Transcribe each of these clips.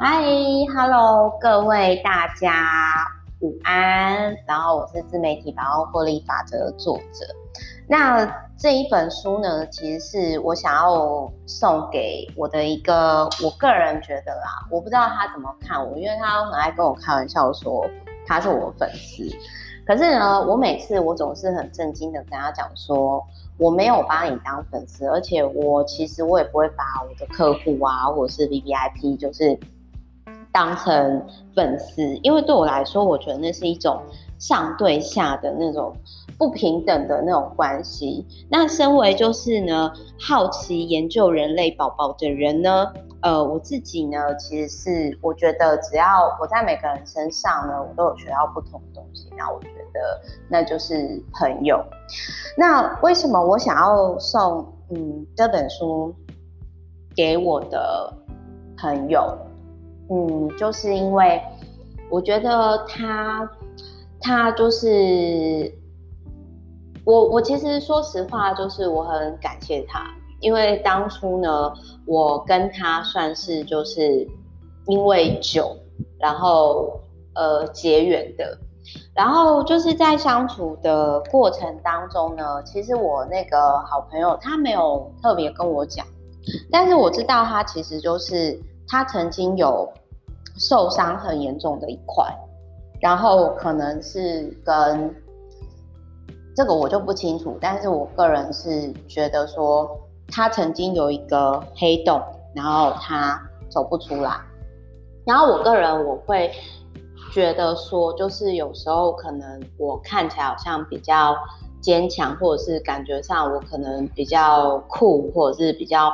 嗨，Hello，各位大家午安。然后我是自媒体百万获利法则的作者。那这一本书呢，其实是我想要送给我的一个，我个人觉得啦，我不知道他怎么看我，因为他很爱跟我开玩笑说他是我粉丝。可是呢，我每次我总是很震惊的跟他讲说，我没有把你当粉丝，而且我其实我也不会把我的客户啊，或者是 VVIP，就是。当成粉丝，因为对我来说，我觉得那是一种上对下的那种不平等的那种关系。那身为就是呢，好奇研究人类宝宝的人呢，呃，我自己呢，其实是我觉得只要我在每个人身上呢，我都有学到不同的东西。那我觉得那就是朋友。那为什么我想要送嗯这本书给我的朋友？嗯，就是因为我觉得他，他就是我，我其实说实话，就是我很感谢他，因为当初呢，我跟他算是就是因为酒，然后呃结缘的，然后就是在相处的过程当中呢，其实我那个好朋友他没有特别跟我讲，但是我知道他其实就是。他曾经有受伤很严重的一块，然后可能是跟这个我就不清楚，但是我个人是觉得说他曾经有一个黑洞，然后他走不出来。然后我个人我会觉得说，就是有时候可能我看起来好像比较坚强，或者是感觉上我可能比较酷，或者是比较。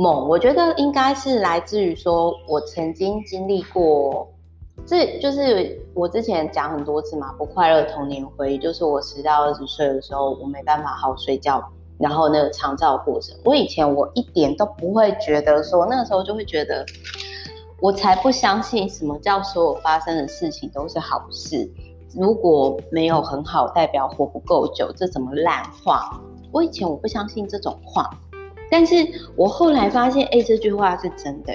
猛，我觉得应该是来自于说，我曾经经历过，这就是我之前讲很多次嘛，不快乐童年回忆，就是我十到二十岁的时候，我没办法好好睡觉，然后那个长照过程，我以前我一点都不会觉得说，那个时候就会觉得，我才不相信什么叫所有发生的事情都是好事，如果没有很好，代表活不够久，这怎么烂话？我以前我不相信这种话。但是我后来发现，哎、这句话是真的，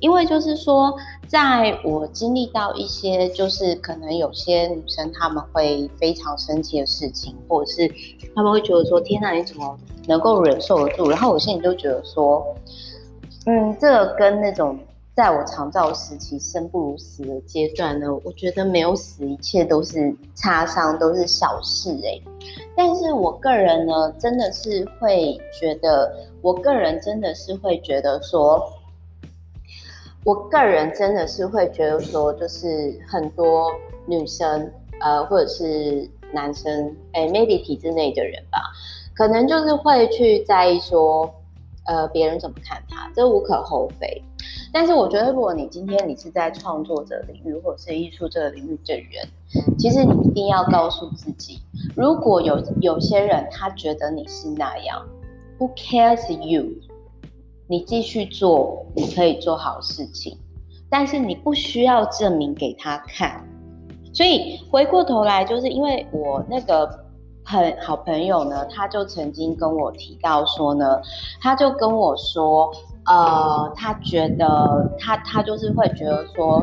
因为就是说，在我经历到一些，就是可能有些女生她们会非常生气的事情，或者是她们会觉得说，天哪，你怎么能够忍受得住？然后我现在就觉得说，嗯，这个跟那种在我长照时期生不如死的阶段呢，我觉得没有死，一切都是擦伤，都是小事，哎。但是我个人呢，真的是会觉得，我个人真的是会觉得说，我个人真的是会觉得说，就是很多女生，呃，或者是男生，哎，maybe 体制内的人吧，可能就是会去在意说，呃，别人怎么看他，这无可厚非。但是我觉得，如果你今天你是在创作者领域或者是艺术这个领域的人，其实你一定要告诉自己，如果有有些人他觉得你是那样，Who cares you？你继续做，你可以做好事情，但是你不需要证明给他看。所以回过头来，就是因为我那个很好朋友呢，他就曾经跟我提到说呢，他就跟我说。呃，他觉得他他就是会觉得说，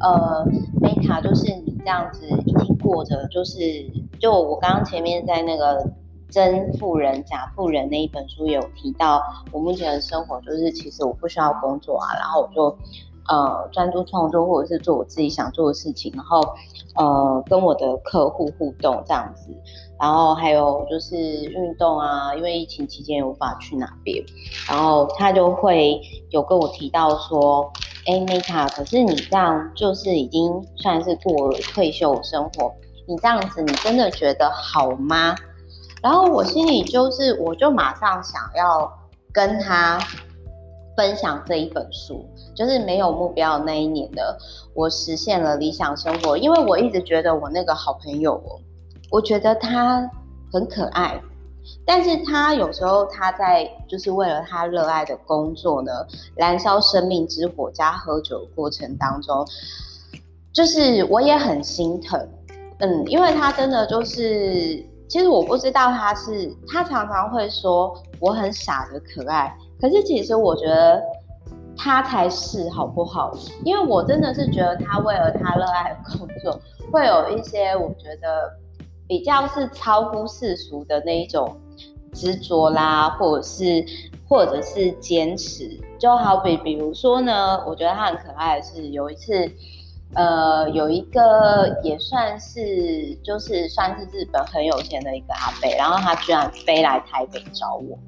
呃，Meta 就是你这样子已经过着，就是就我刚刚前面在那个真富人假富人那一本书有提到，我目前的生活就是其实我不需要工作啊，然后我就呃专注创作或者是做我自己想做的事情，然后呃跟我的客户互动这样子。然后还有就是运动啊，因为疫情期间无法去哪边，然后他就会有跟我提到说，哎，Meta，可是你这样就是已经算是过了退休生活，你这样子你真的觉得好吗？然后我心里就是，我就马上想要跟他分享这一本书，就是没有目标那一年的我实现了理想生活，因为我一直觉得我那个好朋友哦。我觉得他很可爱，但是他有时候他在就是为了他热爱的工作呢，燃烧生命之火加喝酒过程当中，就是我也很心疼，嗯，因为他真的就是，其实我不知道他是，他常常会说我很傻的可爱，可是其实我觉得他才是好不好？因为我真的是觉得他为了他热爱的工作，会有一些我觉得比较是超乎世俗的那一种执着啦，或者是或者是坚持。就好比比如说呢，我觉得他很可爱的是有一次，呃，有一个也算是就是算是日本很有钱的一个阿伯，然后他居然飞来台北找我，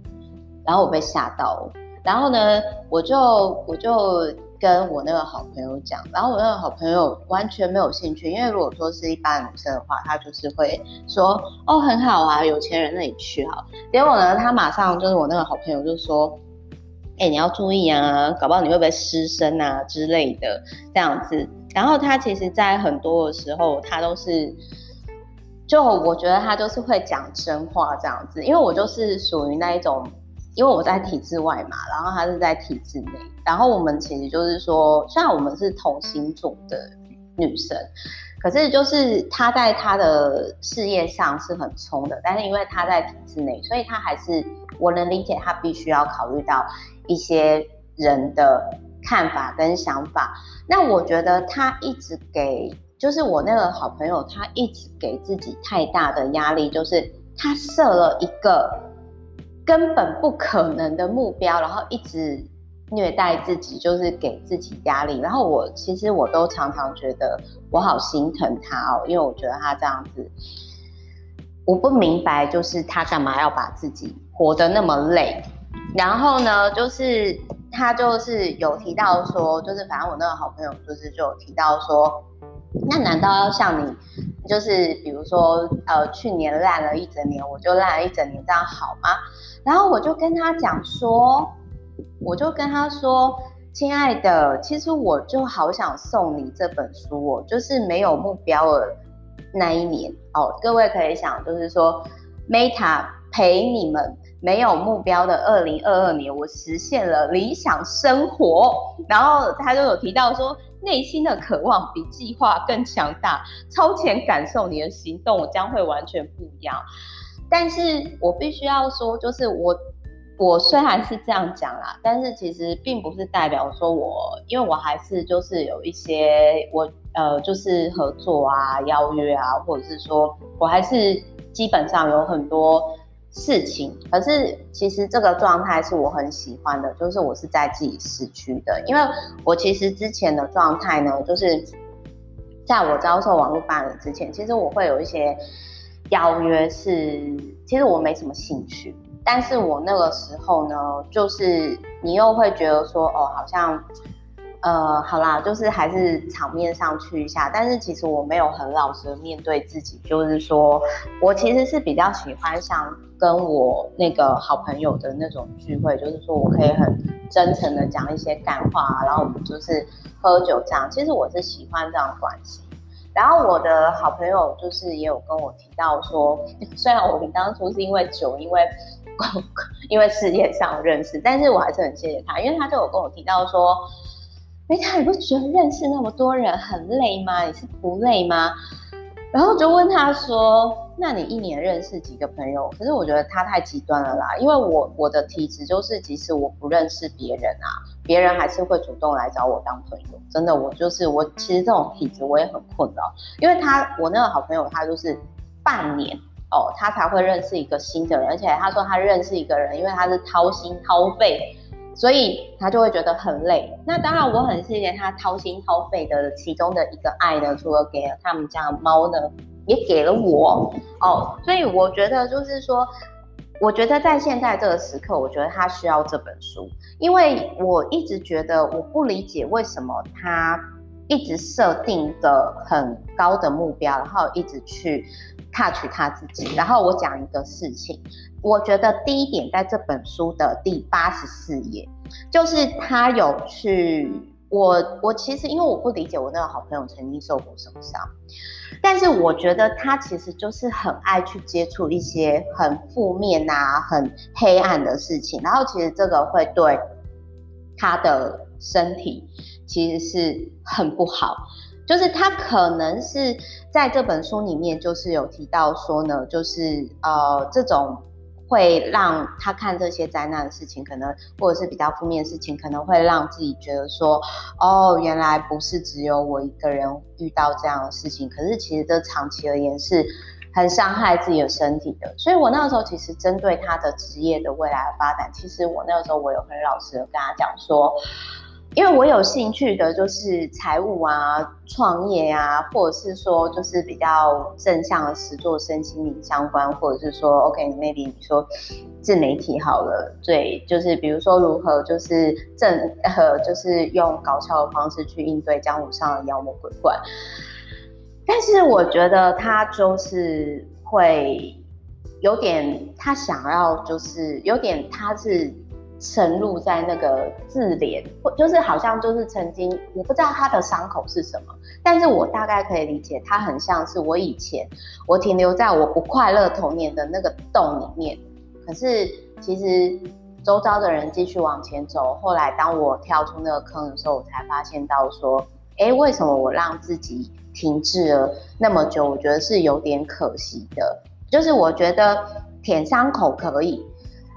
然后我被吓到了。然后呢，我就我就跟我那个好朋友讲，然后我那个好朋友完全没有兴趣，因为如果说是一般女生的话，她就是会说哦很好啊，有钱人那里去好。结果呢，他马上就是我那个好朋友就说，哎、你要注意啊，搞不好你会不会失身啊之类的这样子。然后他其实在很多的时候，他都是，就我觉得他就是会讲真话这样子，因为我就是属于那一种。因为我在体制外嘛，然后他是在体制内，然后我们其实就是说，虽然我们是同星座的女生，可是就是他在他的事业上是很冲的，但是因为他在体制内，所以他还是我能理解他必须要考虑到一些人的看法跟想法。那我觉得他一直给，就是我那个好朋友，他一直给自己太大的压力，就是他设了一个。根本不可能的目标，然后一直虐待自己，就是给自己压力。然后我其实我都常常觉得我好心疼他哦，因为我觉得他这样子，我不明白，就是他干嘛要把自己活得那么累。然后呢，就是他就是有提到说，就是反正我那个好朋友就是就有提到说，那难道要像你，就是比如说呃去年烂了一整年，我就烂了一整年，这样好吗？然后我就跟他讲说，我就跟他说，亲爱的，其实我就好想送你这本书哦，就是没有目标的那一年哦。各位可以想，就是说，Meta 陪你们没有目标的二零二二年，我实现了理想生活。然后他就有提到说，内心的渴望比计划更强大，超前感受你的行动将会完全不一样。但是我必须要说，就是我，我虽然是这样讲啦，但是其实并不是代表说我，因为我还是就是有一些我呃，就是合作啊、邀约啊，或者是说我还是基本上有很多事情。可是其实这个状态是我很喜欢的，就是我是在自己市区的，因为我其实之前的状态呢，就是在我遭受网络霸凌之前，其实我会有一些。邀约是，其实我没什么兴趣，但是我那个时候呢，就是你又会觉得说，哦，好像，呃，好啦，就是还是场面上去一下，但是其实我没有很老实的面对自己，就是说我其实是比较喜欢像跟我那个好朋友的那种聚会，就是说我可以很真诚的讲一些干话，然后我们就是喝酒这样，其实我是喜欢这样关系。然后我的好朋友就是也有跟我提到说，虽然我们当初是因为酒，因为 因为事业上认识，但是我还是很谢谢他，因为他就有跟我提到说，哎，他你不觉得认识那么多人很累吗？你是不累吗？然后就问他说，那你一年认识几个朋友？可是我觉得他太极端了啦，因为我我的体质就是，即使我不认识别人啊。别人还是会主动来找我当朋友，真的，我就是我。其实这种体质我也很困扰，因为他我那个好朋友，他就是半年哦，他才会认识一个新的人，而且他说他认识一个人，因为他是掏心掏肺，所以他就会觉得很累。那当然，我很谢谢他掏心掏肺的其中的一个爱呢，除了给了他们家的猫呢，也给了我哦。所以我觉得就是说。我觉得在现在这个时刻，我觉得他需要这本书，因为我一直觉得我不理解为什么他一直设定的很高的目标，然后一直去 touch 他自己。然后我讲一个事情，我觉得第一点在这本书的第八十四页，就是他有去。我我其实因为我不理解我那个好朋友曾经受过什么伤，但是我觉得他其实就是很爱去接触一些很负面啊、很黑暗的事情，然后其实这个会对他的身体其实是很不好。就是他可能是在这本书里面就是有提到说呢，就是呃这种会让他看这些灾难的事情，可能或者是比较负面的事情，可能会让自己觉得说，哦，原来不是只有我一个人遇到这样的事情，可是其实这长期而言是很伤害自己的身体的。所以我那个时候其实针对他的职业的未来的发展，其实我那个时候我有很老实的跟他讲说。因为我有兴趣的就是财务啊、创业啊，或者是说就是比较正向的实作、身心灵相关，或者是说，OK，maybe、你说自媒体好了，对，就是比如说如何就是正和就是用搞笑的方式去应对江湖上的妖魔鬼怪。但是我觉得他就是会有点，他想要就是有点他是。沉入在那个自怜，或就是好像就是曾经，我不知道他的伤口是什么，但是我大概可以理解，他很像是我以前，我停留在我不快乐童年的那个洞里面。可是其实周遭的人继续往前走，后来当我跳出那个坑的时候，我才发现到说，哎，为什么我让自己停滞了那么久？我觉得是有点可惜的。就是我觉得舔伤口可以。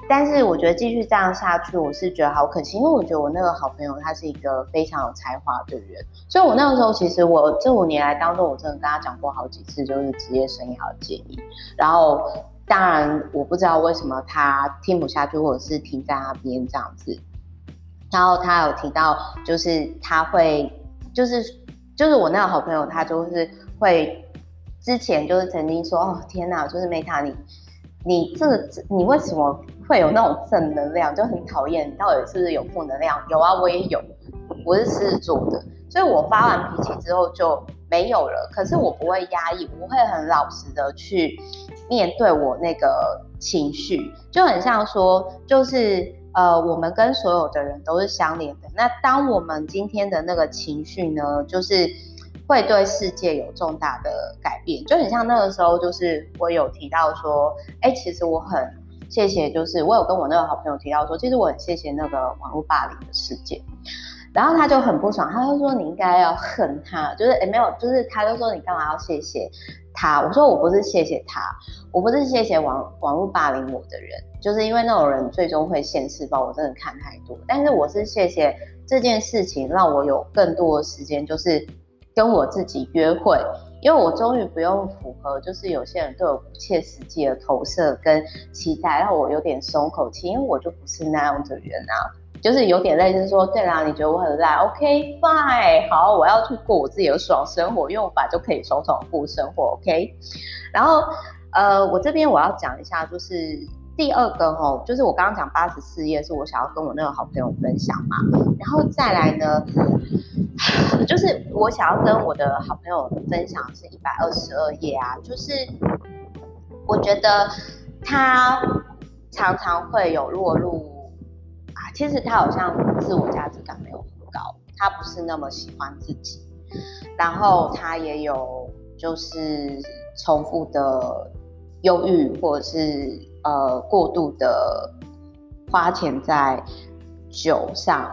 但是我觉得继续这样下去，我是觉得好可惜，因为我觉得我那个好朋友他是一个非常有才华的人，所以我那个时候其实我这五年来当中，我真的跟他讲过好几次，就是职业生涯的建议。然后当然我不知道为什么他听不下去，或者是停在那边这样子。然后他有提到，就是他会，就是就是我那个好朋友，他就是会之前就是曾经说，哦天哪，就是 Meta 你。你这个，你为什么会有那种正能量？就很讨厌，你到底是不是有负能量？有啊，我也有，我是狮子座的，所以我发完脾气之后就没有了。可是我不会压抑，我会很老实的去面对我那个情绪，就很像说，就是呃，我们跟所有的人都是相连的。那当我们今天的那个情绪呢，就是。会对世界有重大的改变，就很像那个时候，就是我有提到说，哎，其实我很谢谢，就是我有跟我那个好朋友提到说，其实我很谢谢那个网络霸凌的事件，然后他就很不爽，他就说你应该要恨他，就是哎没有，就是他就说你干嘛要谢谢他？我说我不是谢谢他，我不是谢谢网网络霸凌我的人，就是因为那种人最终会现世报，我真的看太多，但是我是谢谢这件事情让我有更多的时间，就是。跟我自己约会，因为我终于不用符合，就是有些人对我不切实际的投射跟期待，让我有点松口气，因为我就不是那样的人啊，就是有点类似说，对啦，你觉得我很烂，OK fine，好，我要去过我自己的爽生活，用法就可以爽爽过生活，OK，然后呃，我这边我要讲一下，就是。第二个哦，就是我刚刚讲八十四页，是我想要跟我那个好朋友分享嘛。然后再来呢，就是我想要跟我的好朋友分享的是一百二十二页啊。就是我觉得他常常会有落入啊，其实他好像自我价值感没有很高，他不是那么喜欢自己，然后他也有就是重复的忧郁或者是。呃，过度的花钱在酒上，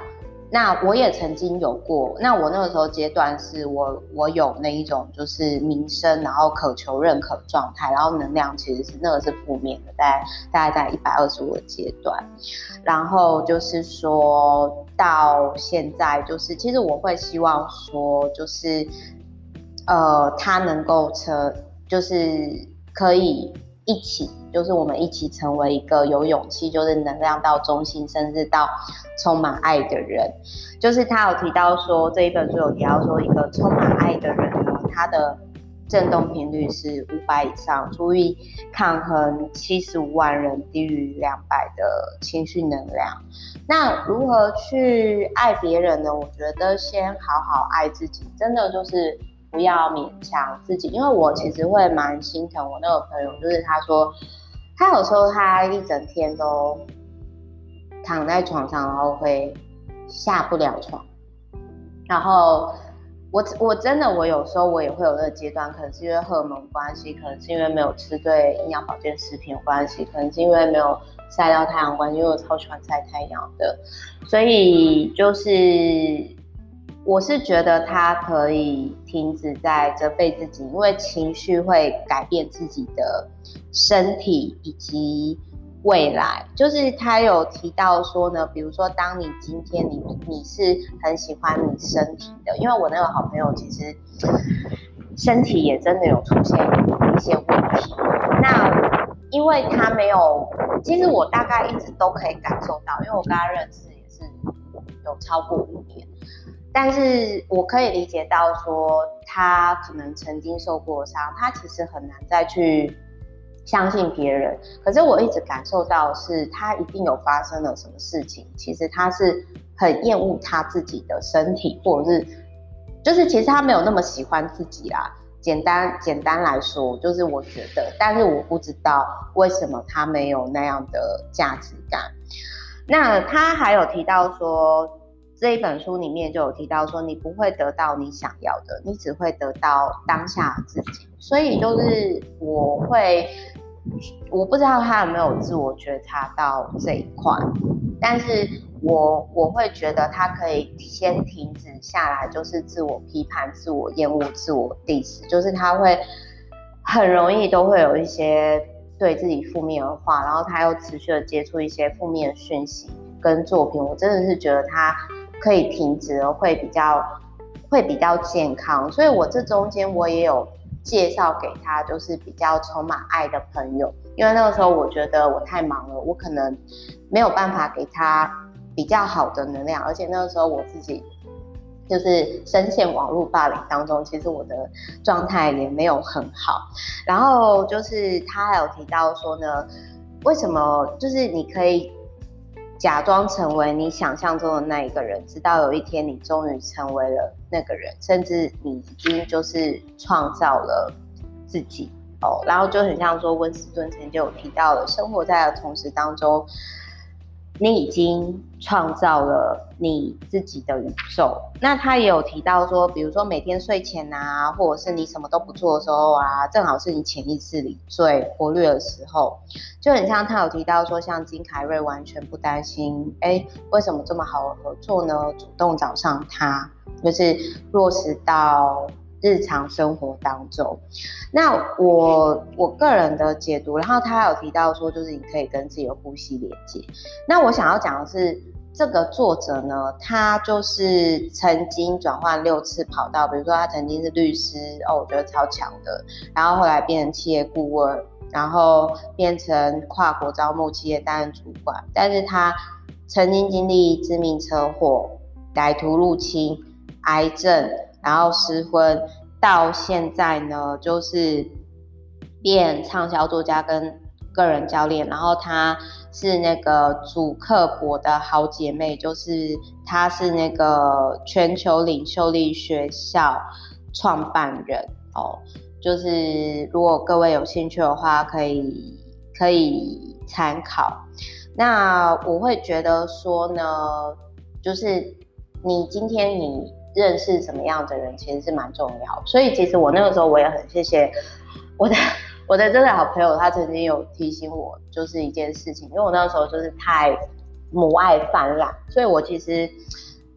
那我也曾经有过。那我那个时候阶段是我我有那一种就是名声，然后渴求认可状态，然后能量其实是那个是负面的，大概大概在一百二十五的阶段。然后就是说到现在，就是其实我会希望说，就是呃，他能够成，就是可以。一起，就是我们一起成为一个有勇气，就是能量到中心，甚至到充满爱的人。就是他有提到说，这一本书有提到说，一个充满爱的人呢，他的振动频率是五百以上，足以抗衡七十五万人低于两百的情绪能量。那如何去爱别人呢？我觉得先好好爱自己，真的就是。不要勉强自己，因为我其实会蛮心疼我那个朋友，就是他说，他有时候他一整天都躺在床上，然后会下不了床。然后我我真的我有时候我也会有那个阶段，可能是因为荷尔蒙关系，可能是因为没有吃对营养保健食品关系，可能是因为没有晒到太阳关系，因为我超喜欢晒太阳的，所以就是。我是觉得他可以停止在责备自己，因为情绪会改变自己的身体以及未来，就是他有提到说呢，比如说当你今天你你是很喜欢你身体的，因为我那个好朋友其实身体也真的有出现一些问题，那因为他没有，其实我大概一直都可以感受到，因为我跟他认识也是有超过五年。但是我可以理解到，说他可能曾经受过伤，他其实很难再去相信别人。可是我一直感受到，是他一定有发生了什么事情。其实他是很厌恶他自己的身体，或者是就是其实他没有那么喜欢自己啦。简单简单来说，就是我觉得，但是我不知道为什么他没有那样的价值感。那他还有提到说。这一本书里面就有提到说，你不会得到你想要的，你只会得到当下自己。所以就是我会，我不知道他有没有自我觉察到这一块，但是我我会觉得他可以先停止下来，就是自我批判、自我厌恶、自我 diss，就是他会很容易都会有一些对自己负面的话，然后他又持续的接触一些负面讯息跟作品，我真的是觉得他。可以停止，会比较会比较健康，所以我这中间我也有介绍给他，就是比较充满爱的朋友，因为那个时候我觉得我太忙了，我可能没有办法给他比较好的能量，而且那个时候我自己就是深陷网络霸凌当中，其实我的状态也没有很好，然后就是他还有提到说呢，为什么就是你可以。假装成为你想象中的那一个人，直到有一天你终于成为了那个人，甚至你已经就是创造了自己哦。然后就很像说，温斯顿曾经有提到了，生活在的同时当中。你已经创造了你自己的宇宙。那他也有提到说，比如说每天睡前啊，或者是你什么都不做的时候啊，正好是你潜意识里最活跃的时候，就很像他有提到说，像金凯瑞完全不担心，哎，为什么这么好的合作呢？主动找上他，就是落实到。日常生活当中，那我我个人的解读，然后他有提到说，就是你可以跟自己的呼吸连接。那我想要讲的是，这个作者呢，他就是曾经转换六次跑道，比如说他曾经是律师，哦，我觉得超强的，然后后来变成企业顾问，然后变成跨国招募企业担任主管，但是他曾经经历致命车祸、歹徒入侵、癌症。然后失婚，到现在呢，就是变畅销作家跟个人教练。然后她是那个主克伯的好姐妹，就是她是那个全球领袖力学校创办人哦。就是如果各位有兴趣的话，可以可以参考。那我会觉得说呢，就是你今天你。认识什么样的人其实是蛮重要，所以其实我那个时候我也很谢谢我的我的这个好朋友，他曾经有提醒我，就是一件事情，因为我那个时候就是太母爱泛滥，所以我其实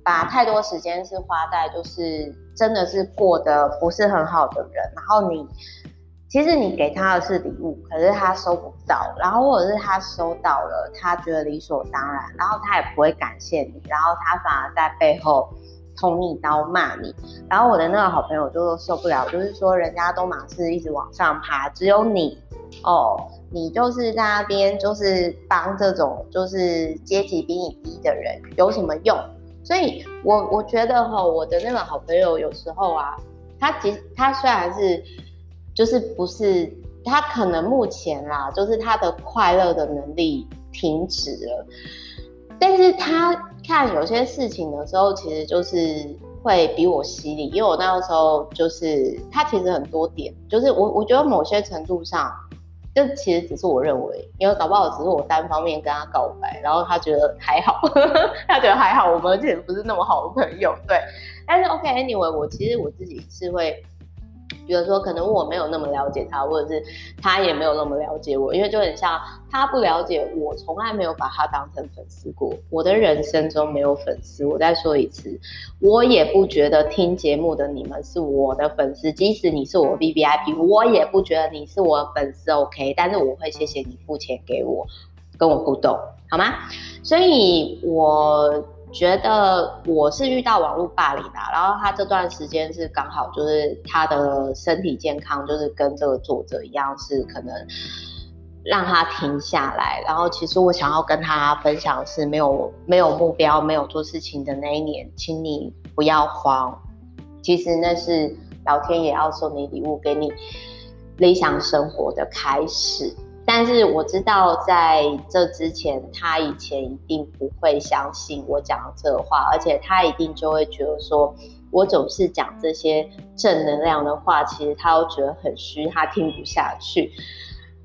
把太多时间是花在就是真的是过得不是很好的人，然后你其实你给他的是礼物，可是他收不到，然后或者是他收到了，他觉得理所当然，然后他也不会感谢你，然后他反而在背后。捅你刀骂你，然后我的那个好朋友就受不了，就是说人家都马是一直往上爬，只有你哦，你就是在那边就是帮这种就是阶级比你低的人有什么用？所以我我觉得哈，我的那个好朋友有时候啊，他其实他虽然是就是不是他可能目前啦，就是他的快乐的能力停止了。但是他看有些事情的时候，其实就是会比我犀利，因为我那个时候就是他其实很多点，就是我我觉得某些程度上，这其实只是我认为，因为搞不好只是我单方面跟他告白，然后他觉得还好，他觉得还好，我们其实不是那么好的朋友，对。但是 OK，Anyway，我其实我自己是会。比如说，可能我没有那么了解他，或者是他也没有那么了解我，因为就很像他不了解我，从来没有把他当成粉丝过。我的人生中没有粉丝。我再说一次，我也不觉得听节目的你们是我的粉丝，即使你是我 VVIP，我也不觉得你是我粉丝。OK，但是我会谢谢你付钱给我。跟我互动，好吗？所以我觉得我是遇到网络霸凌的，然后他这段时间是刚好就是他的身体健康，就是跟这个作者一样，是可能让他停下来。然后其实我想要跟他分享是，没有没有目标、没有做事情的那一年，请你不要慌。其实那是老天爷要送你礼物，给你理想生活的开始。但是我知道，在这之前，他以前一定不会相信我讲这话，而且他一定就会觉得说，我总是讲这些正能量的话，其实他都觉得很虚，他听不下去。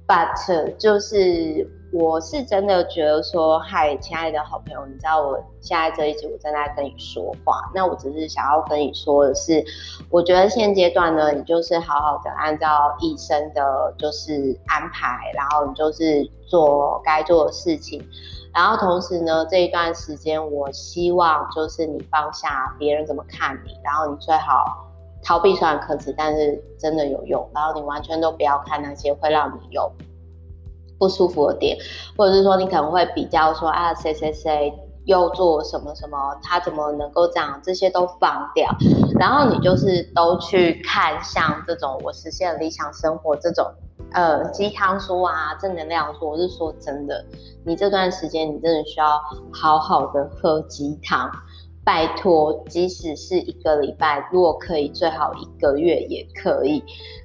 But 就是。我是真的觉得说，嗨，亲爱的好朋友，你知道我现在这一集我正在跟你说话，那我只是想要跟你说的是，我觉得现阶段呢，你就是好好的按照医生的就是安排，然后你就是做该做的事情，然后同时呢，这一段时间我希望就是你放下别人怎么看你，然后你最好逃避虽然可耻，但是真的有用，然后你完全都不要看那些会让你有。不舒服的点，或者是说你可能会比较说啊，谁谁谁又做什么什么，他怎么能够这样？这些都放掉，然后你就是都去看像这种我实现理想生活这种呃鸡汤书啊，正能量书。我是说真的，你这段时间你真的需要好好的喝鸡汤。拜托，即使是一个礼拜，如果可以，最好一个月也可以。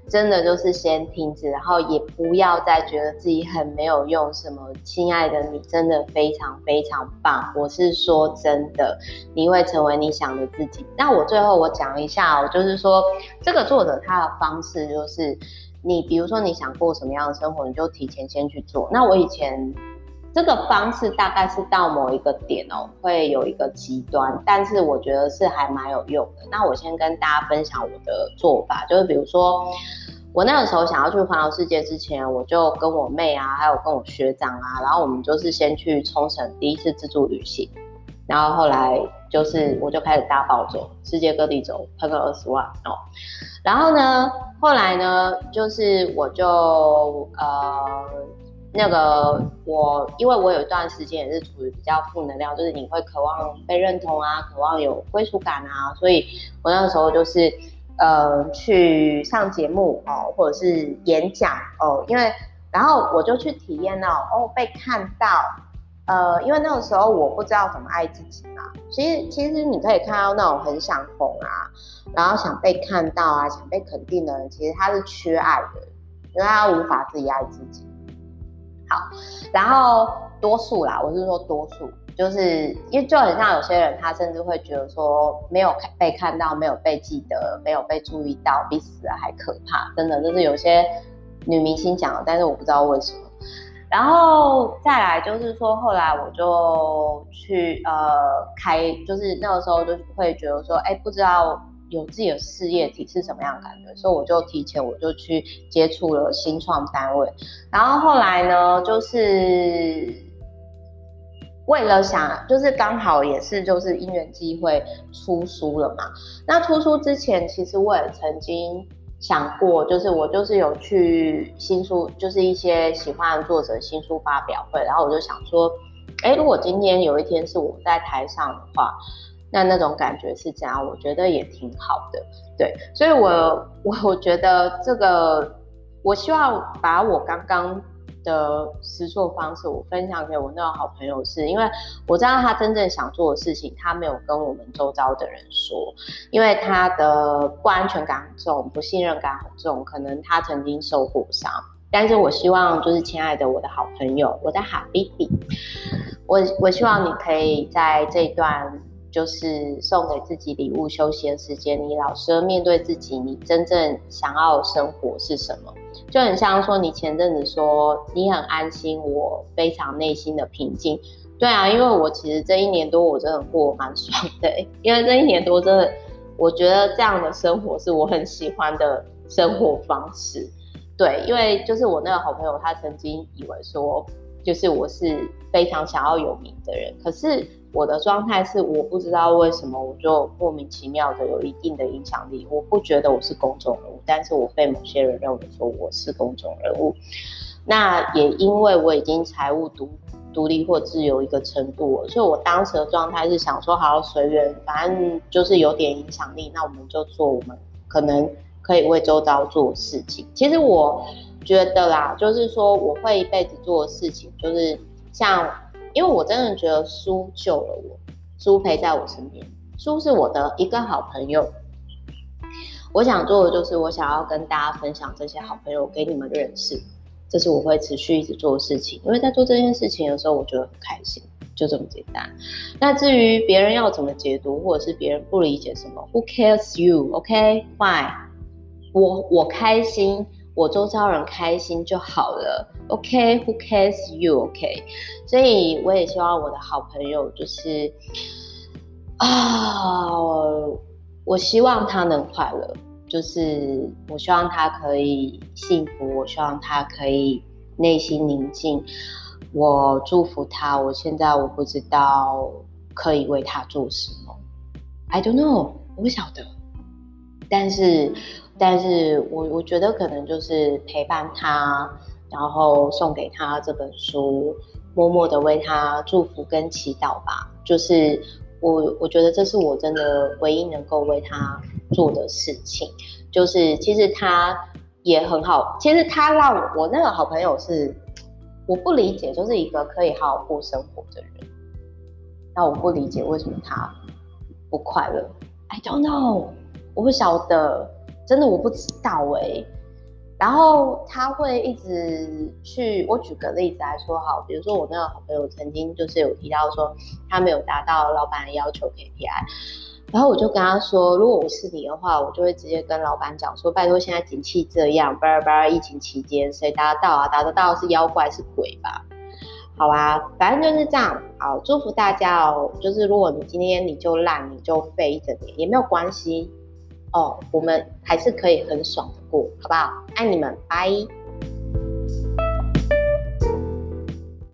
真的就是先停止，然后也不要再觉得自己很没有用。什么，亲爱的，你真的非常非常棒。我是说真的，你会成为你想的自己。那我最后我讲一下，我就是说，这个作者他的方式就是，你比如说你想过什么样的生活，你就提前先去做。那我以前。这个方式大概是到某一个点哦，会有一个极端，但是我觉得是还蛮有用的。那我先跟大家分享我的做法，就是比如说我那个时候想要去环游世界之前，我就跟我妹啊，还有跟我学长啊，然后我们就是先去冲绳第一次自助旅行，然后后来就是我就开始大暴走，世界各地走，喷个二十万哦。然后呢，后来呢，就是我就呃。那个我，因为我有一段时间也是处于比较负能量，就是你会渴望被认同啊，渴望有归属感啊，所以我那个时候就是呃去上节目哦，或者是演讲哦，因为然后我就去体验到哦被看到，呃，因为那个时候我不知道怎么爱自己嘛，其实其实你可以看到那种很想红啊，然后想被看到啊，想被肯定的人，其实他是缺爱的，因为他无法自己爱自己。好，然后多数啦，我是说多数，就是因为就很像有些人，他甚至会觉得说没有看被看到，没有被记得，没有被注意到，比死了还可怕。真的，就是有些女明星讲的，但是我不知道为什么。然后再来就是说，后来我就去呃开，就是那个时候就会觉得说，哎，不知道。有自己的事业体是什么样的感觉，所以我就提前我就去接触了新创单位，然后后来呢，就是为了想，就是刚好也是就是因缘机会出书了嘛。那出书之前，其实我也曾经想过，就是我就是有去新书，就是一些喜欢的作者新书发表会，然后我就想说，哎，如果今天有一天是我在台上的话。那那种感觉是这样，我觉得也挺好的，对，所以我我我觉得这个，我希望把我刚刚的实作方式，我分享给我那个好朋友是，是因为我知道他真正想做的事情，他没有跟我们周遭的人说，因为他的不安全感很重，不信任感很重，可能他曾经受过伤，但是我希望就是亲爱的我的好朋友，我的好 baby，我我希望你可以在这段。就是送给自己礼物，休息的时间，你老实面对自己，你真正想要的生活是什么？就很像说，你前阵子说你很安心，我非常内心的平静。对啊，因为我其实这一年多我真的过蛮爽的，因为这一年多真的，我觉得这样的生活是我很喜欢的生活方式。对，因为就是我那个好朋友，他曾经以为说，就是我是非常想要有名的人，可是。我的状态是，我不知道为什么我就莫名其妙的有一定的影响力。我不觉得我是公众人物，但是我被某些人认为说我是公众人物。那也因为我已经财务独独立或自由一个程度，所以我当时的状态是想说，好随缘，反正就是有点影响力，那我们就做我们可能可以为周遭做事情。其实我觉得啦，就是说我会一辈子做的事情，就是像，因为我真的觉得书救了我，书陪在我身边，书是我的一个好朋友。我想做的就是，我想要跟大家分享这些好朋友给你们认识，这是我会持续一直做的事情。因为在做这件事情的时候，我觉得很开心，就这么简单。那至于别人要怎么解读，或者是别人不理解什么，Who cares you？OK，fine，我我开心，我周遭人开心就好了。OK，Who cares you？OK，所以我也希望我的好朋友就是啊。我希望他能快乐，就是我希望他可以幸福，我希望他可以内心宁静。我祝福他。我现在我不知道可以为他做什么，I don't know，我不晓得。但是，但是我我觉得可能就是陪伴他，然后送给他这本书，默默的为他祝福跟祈祷吧，就是。我我觉得这是我真的唯一能够为他做的事情，就是其实他也很好，其实他让我，那个好朋友是我不理解，就是一个可以好好过生活的人，那我不理解为什么他不快乐，I don't know，我不晓得，真的我不知道哎、然后他会一直去，我举个例子来说好，比如说我那个好朋友曾经就是有提到说他没有达到老板的要求 KPI，然后我就跟他说，如果我是你的话，我就会直接跟老板讲说，拜托现在景气这样，巴拉巴拉，疫情期间谁达到啊？达得到是妖怪是鬼吧？好吧，反正就是这样。好，祝福大家哦。就是如果你今天你就烂，你就废一整年也没有关系。哦，我们还是可以很爽的过，好不好？爱你们，拜。